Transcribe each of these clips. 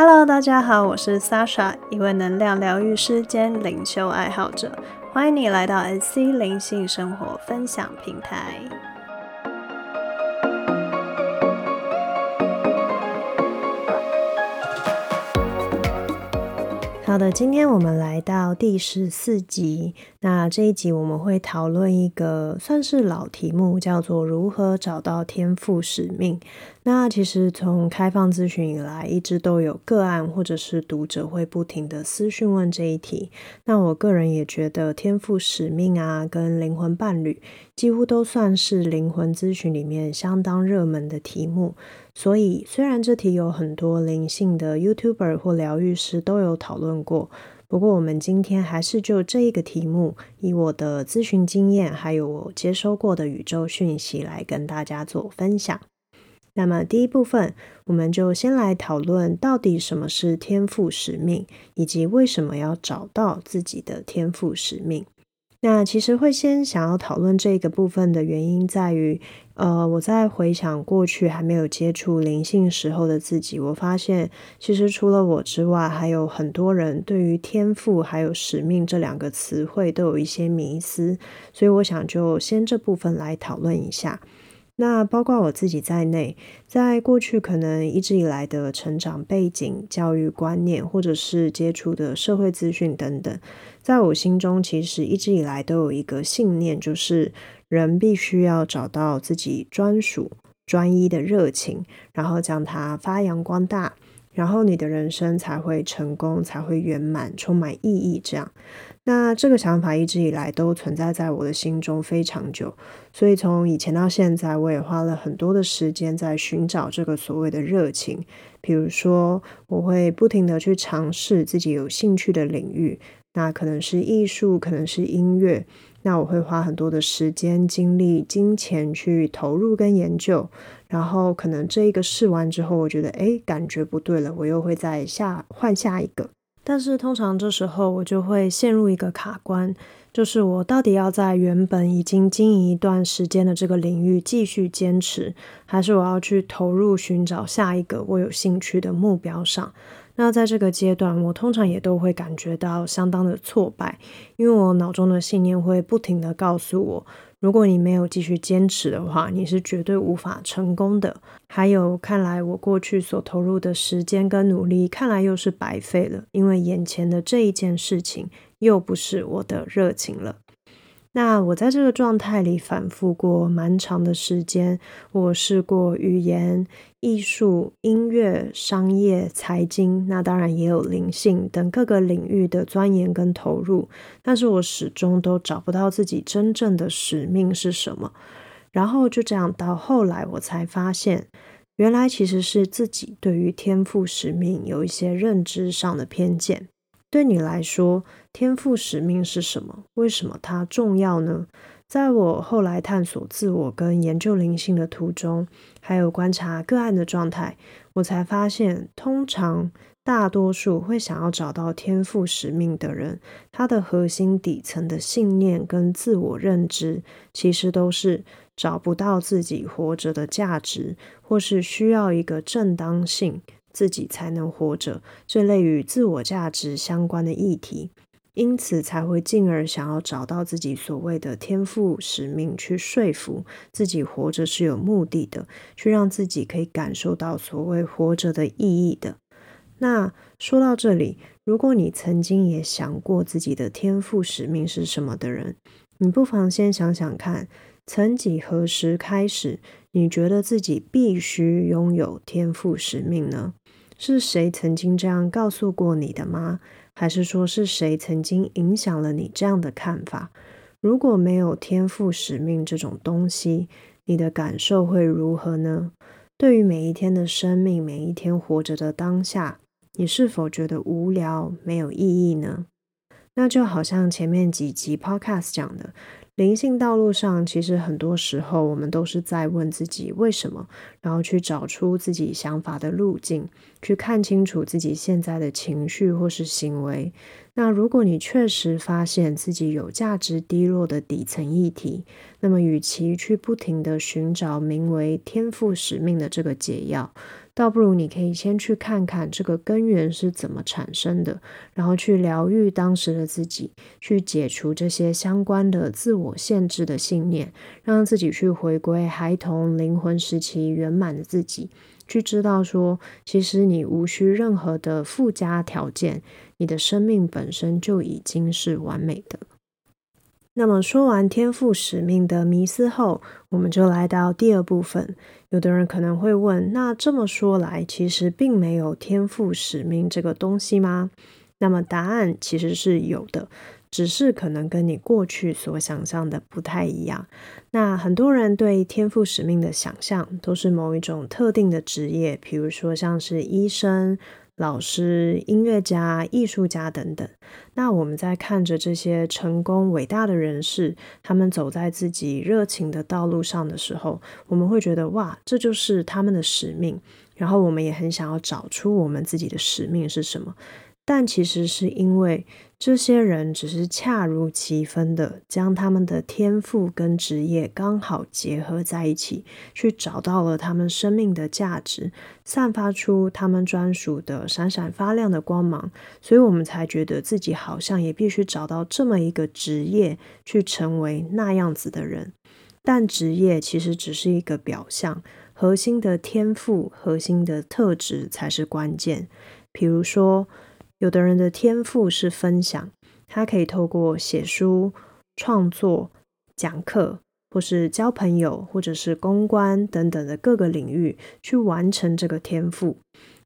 Hello，大家好，我是 Sasha，一位能量疗愈师兼灵修爱好者，欢迎你来到 SC 灵性生活分享平台。好的，今天我们来到第十四集。那这一集我们会讨论一个算是老题目，叫做如何找到天赋使命。那其实从开放咨询以来，一直都有个案或者是读者会不停的私讯问这一题。那我个人也觉得天赋使命啊，跟灵魂伴侣，几乎都算是灵魂咨询里面相当热门的题目。所以，虽然这题有很多灵性的 YouTuber 或疗愈师都有讨论过，不过我们今天还是就这一个题目，以我的咨询经验，还有我接收过的宇宙讯息来跟大家做分享。那么，第一部分，我们就先来讨论到底什么是天赋使命，以及为什么要找到自己的天赋使命。那其实会先想要讨论这个部分的原因，在于，呃，我在回想过去还没有接触灵性时候的自己，我发现其实除了我之外，还有很多人对于天赋还有使命这两个词汇都有一些迷思，所以我想就先这部分来讨论一下。那包括我自己在内，在过去可能一直以来的成长背景、教育观念，或者是接触的社会资讯等等，在我心中其实一直以来都有一个信念，就是人必须要找到自己专属、专一的热情，然后将它发扬光大。然后你的人生才会成功，才会圆满，充满意义。这样，那这个想法一直以来都存在在我的心中非常久。所以从以前到现在，我也花了很多的时间在寻找这个所谓的热情。比如说，我会不停的去尝试自己有兴趣的领域，那可能是艺术，可能是音乐。那我会花很多的时间、精力、金钱去投入跟研究。然后可能这一个试完之后，我觉得哎，感觉不对了，我又会再下换下一个。但是通常这时候我就会陷入一个卡关，就是我到底要在原本已经经营一段时间的这个领域继续坚持，还是我要去投入寻找下一个我有兴趣的目标上？那在这个阶段，我通常也都会感觉到相当的挫败，因为我脑中的信念会不停的告诉我。如果你没有继续坚持的话，你是绝对无法成功的。还有，看来我过去所投入的时间跟努力，看来又是白费了，因为眼前的这一件事情又不是我的热情了。那我在这个状态里反复过蛮长的时间，我试过语言、艺术、音乐、商业、财经，那当然也有灵性等各个领域的钻研跟投入，但是我始终都找不到自己真正的使命是什么。然后就这样到后来，我才发现，原来其实是自己对于天赋使命有一些认知上的偏见。对你来说，天赋使命是什么？为什么它重要呢？在我后来探索自我跟研究灵性的途中，还有观察个案的状态，我才发现，通常大多数会想要找到天赋使命的人，他的核心底层的信念跟自我认知，其实都是找不到自己活着的价值，或是需要一个正当性。自己才能活着，这类与自我价值相关的议题，因此才会进而想要找到自己所谓的天赋使命，去说服自己活着是有目的的，去让自己可以感受到所谓活着的意义的。那说到这里，如果你曾经也想过自己的天赋使命是什么的人，你不妨先想想看，曾几何时开始，你觉得自己必须拥有天赋使命呢？是谁曾经这样告诉过你的吗？还是说是谁曾经影响了你这样的看法？如果没有天赋使命这种东西，你的感受会如何呢？对于每一天的生命，每一天活着的当下，你是否觉得无聊、没有意义呢？那就好像前面几集 Podcast 讲的。灵性道路上，其实很多时候我们都是在问自己为什么，然后去找出自己想法的路径，去看清楚自己现在的情绪或是行为。那如果你确实发现自己有价值低落的底层议题，那么与其去不停的寻找名为天赋使命的这个解药，倒不如你可以先去看看这个根源是怎么产生的，然后去疗愈当时的自己，去解除这些相关的自我限制的信念，让自己去回归孩童灵魂时期圆满的自己。去知道说，其实你无需任何的附加条件，你的生命本身就已经是完美的。那么说完天赋使命的迷思后，我们就来到第二部分。有的人可能会问：那这么说来，其实并没有天赋使命这个东西吗？那么答案其实是有的。只是可能跟你过去所想象的不太一样。那很多人对天赋使命的想象都是某一种特定的职业，比如说像是医生、老师、音乐家、艺术家等等。那我们在看着这些成功伟大的人士，他们走在自己热情的道路上的时候，我们会觉得哇，这就是他们的使命。然后我们也很想要找出我们自己的使命是什么。但其实是因为这些人只是恰如其分的将他们的天赋跟职业刚好结合在一起，去找到了他们生命的价值，散发出他们专属的闪闪发亮的光芒，所以我们才觉得自己好像也必须找到这么一个职业去成为那样子的人。但职业其实只是一个表象，核心的天赋、核心的特质才是关键。比如说。有的人的天赋是分享，他可以透过写书、创作、讲课，或是交朋友，或者是公关等等的各个领域去完成这个天赋。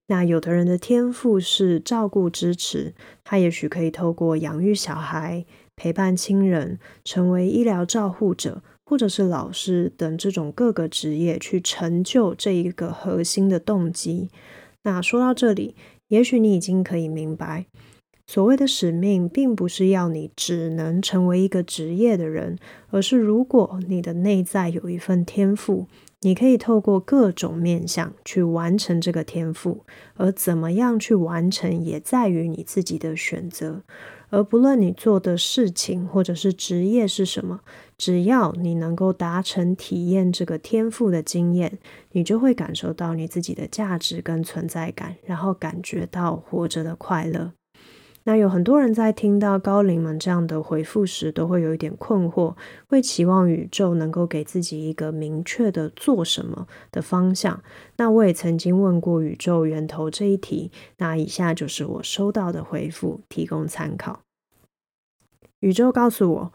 那有的人的天赋是照顾、支持，他也许可以透过养育小孩、陪伴亲人、成为医疗照护者，或者是老师等这种各个职业去成就这一个核心的动机。那说到这里。也许你已经可以明白，所谓的使命，并不是要你只能成为一个职业的人，而是如果你的内在有一份天赋，你可以透过各种面向去完成这个天赋。而怎么样去完成，也在于你自己的选择。而不论你做的事情或者是职业是什么。只要你能够达成体验这个天赋的经验，你就会感受到你自己的价值跟存在感，然后感觉到活着的快乐。那有很多人在听到高龄们这样的回复时，都会有一点困惑，会期望宇宙能够给自己一个明确的做什么的方向。那我也曾经问过宇宙源头这一题，那以下就是我收到的回复，提供参考。宇宙告诉我。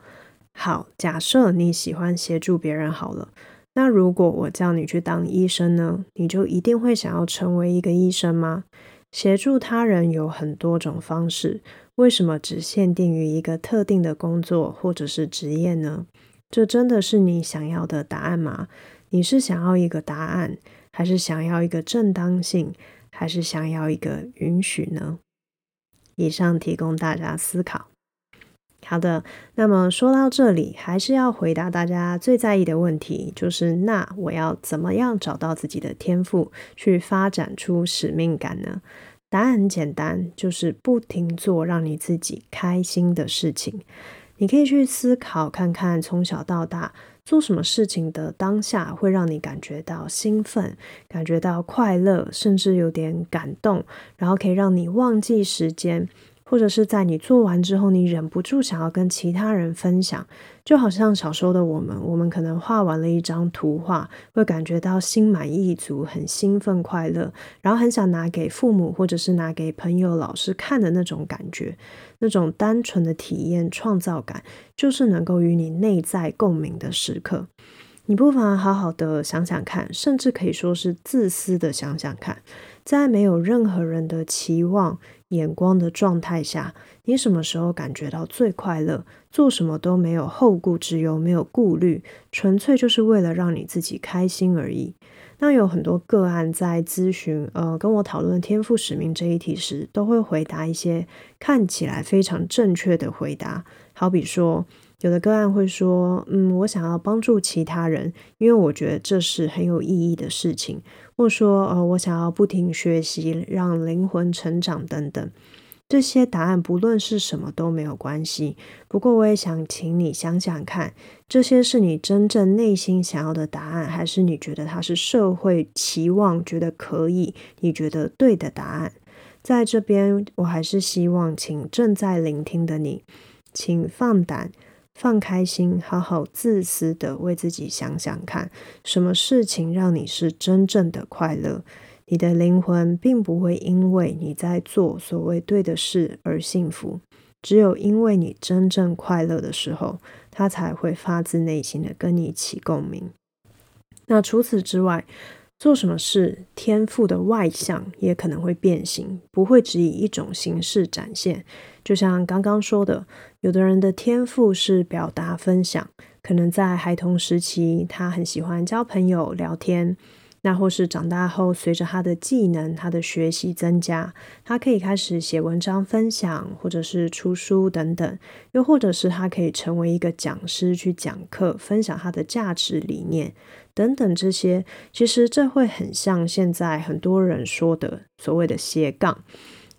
好，假设你喜欢协助别人好了，那如果我叫你去当医生呢，你就一定会想要成为一个医生吗？协助他人有很多种方式，为什么只限定于一个特定的工作或者是职业呢？这真的是你想要的答案吗？你是想要一个答案，还是想要一个正当性，还是想要一个允许呢？以上提供大家思考。好的，那么说到这里，还是要回答大家最在意的问题，就是那我要怎么样找到自己的天赋，去发展出使命感呢？答案很简单，就是不停做让你自己开心的事情。你可以去思考看看，从小到大做什么事情的当下会让你感觉到兴奋，感觉到快乐，甚至有点感动，然后可以让你忘记时间。或者是在你做完之后，你忍不住想要跟其他人分享，就好像小时候的我们，我们可能画完了一张图画，会感觉到心满意足、很兴奋、快乐，然后很想拿给父母或者是拿给朋友、老师看的那种感觉，那种单纯的体验、创造感，就是能够与你内在共鸣的时刻。你不妨好好的想想看，甚至可以说是自私的想想看，在没有任何人的期望。眼光的状态下，你什么时候感觉到最快乐？做什么都没有后顾之忧，没有顾虑，纯粹就是为了让你自己开心而已。那有很多个案在咨询，呃，跟我讨论天赋使命这一题时，都会回答一些看起来非常正确的回答，好比说。有的个案会说：“嗯，我想要帮助其他人，因为我觉得这是很有意义的事情。”或者说：“呃，我想要不停学习，让灵魂成长等等。”这些答案不论是什么都没有关系。不过，我也想请你想想看，这些是你真正内心想要的答案，还是你觉得它是社会期望、觉得可以、你觉得对的答案？在这边，我还是希望，请正在聆听的你，请放胆、放开心，好好自私的为自己想想看，什么事情让你是真正的快乐。你的灵魂并不会因为你在做所谓对的事而幸福，只有因为你真正快乐的时候，他才会发自内心的跟你起共鸣。那除此之外，做什么事，天赋的外向也可能会变形，不会只以一种形式展现。就像刚刚说的，有的人的天赋是表达分享，可能在孩童时期，他很喜欢交朋友、聊天。那或是长大后，随着他的技能、他的学习增加，他可以开始写文章分享，或者是出书等等，又或者是他可以成为一个讲师去讲课，分享他的价值理念等等。这些其实这会很像现在很多人说的所谓的斜杠。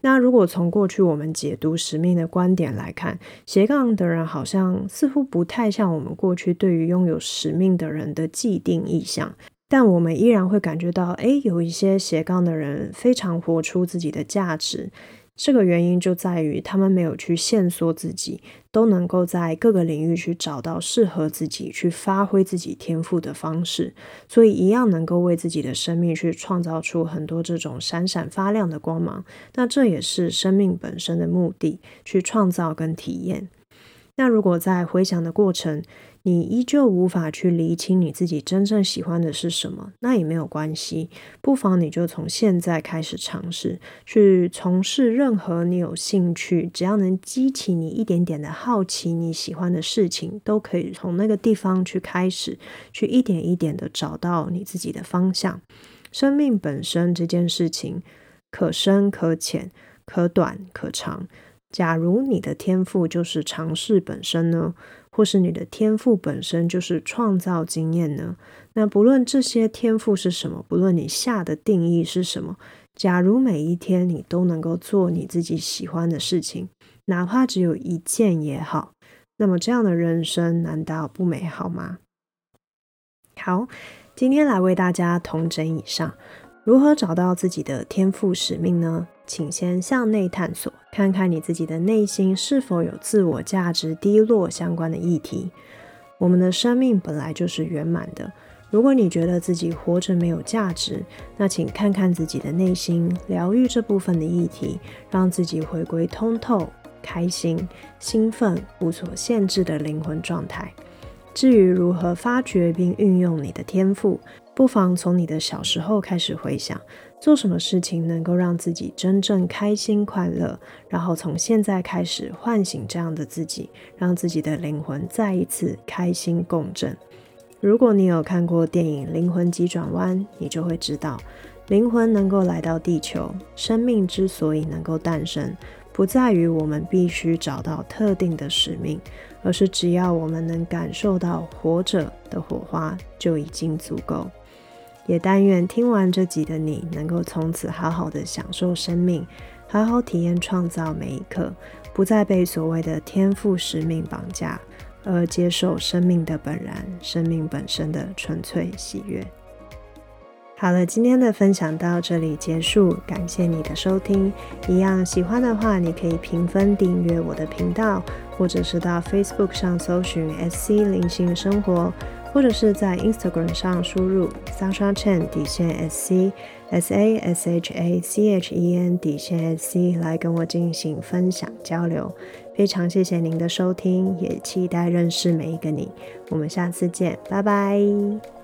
那如果从过去我们解读使命的观点来看，斜杠的人好像似乎不太像我们过去对于拥有使命的人的既定意向。但我们依然会感觉到，哎，有一些斜杠的人非常活出自己的价值。这个原因就在于他们没有去限缩自己，都能够在各个领域去找到适合自己、去发挥自己天赋的方式，所以一样能够为自己的生命去创造出很多这种闪闪发亮的光芒。那这也是生命本身的目的，去创造跟体验。那如果在回想的过程，你依旧无法去厘清你自己真正喜欢的是什么，那也没有关系，不妨你就从现在开始尝试去从事任何你有兴趣，只要能激起你一点点的好奇，你喜欢的事情，都可以从那个地方去开始，去一点一点的找到你自己的方向。生命本身这件事情，可深可浅，可短可长。假如你的天赋就是尝试本身呢，或是你的天赋本身就是创造经验呢？那不论这些天赋是什么，不论你下的定义是什么，假如每一天你都能够做你自己喜欢的事情，哪怕只有一件也好，那么这样的人生难道不美好吗？好，今天来为大家统整以上，如何找到自己的天赋使命呢？请先向内探索，看看你自己的内心是否有自我价值低落相关的议题。我们的生命本来就是圆满的。如果你觉得自己活着没有价值，那请看看自己的内心，疗愈这部分的议题，让自己回归通透、开心、兴奋、无所限制的灵魂状态。至于如何发掘并运用你的天赋，不妨从你的小时候开始回想。做什么事情能够让自己真正开心快乐？然后从现在开始唤醒这样的自己，让自己的灵魂再一次开心共振。如果你有看过电影《灵魂急转弯》，你就会知道，灵魂能够来到地球，生命之所以能够诞生，不在于我们必须找到特定的使命，而是只要我们能感受到活着的火花，就已经足够。也但愿听完这集的你，能够从此好好的享受生命，好好体验创造每一刻，不再被所谓的天赋使命绑架，而接受生命的本然，生命本身的纯粹喜悦。好了，今天的分享到这里结束，感谢你的收听。一样喜欢的话，你可以评分订阅我的频道，或者是到 Facebook 上搜寻 SC 灵性生活。或者是在 Instagram 上输入 Sasha Chen 底线 S C S A S H A C H E N 底线 S C 来跟我进行分享交流，非常谢谢您的收听，也期待认识每一个你。我们下次见，拜拜。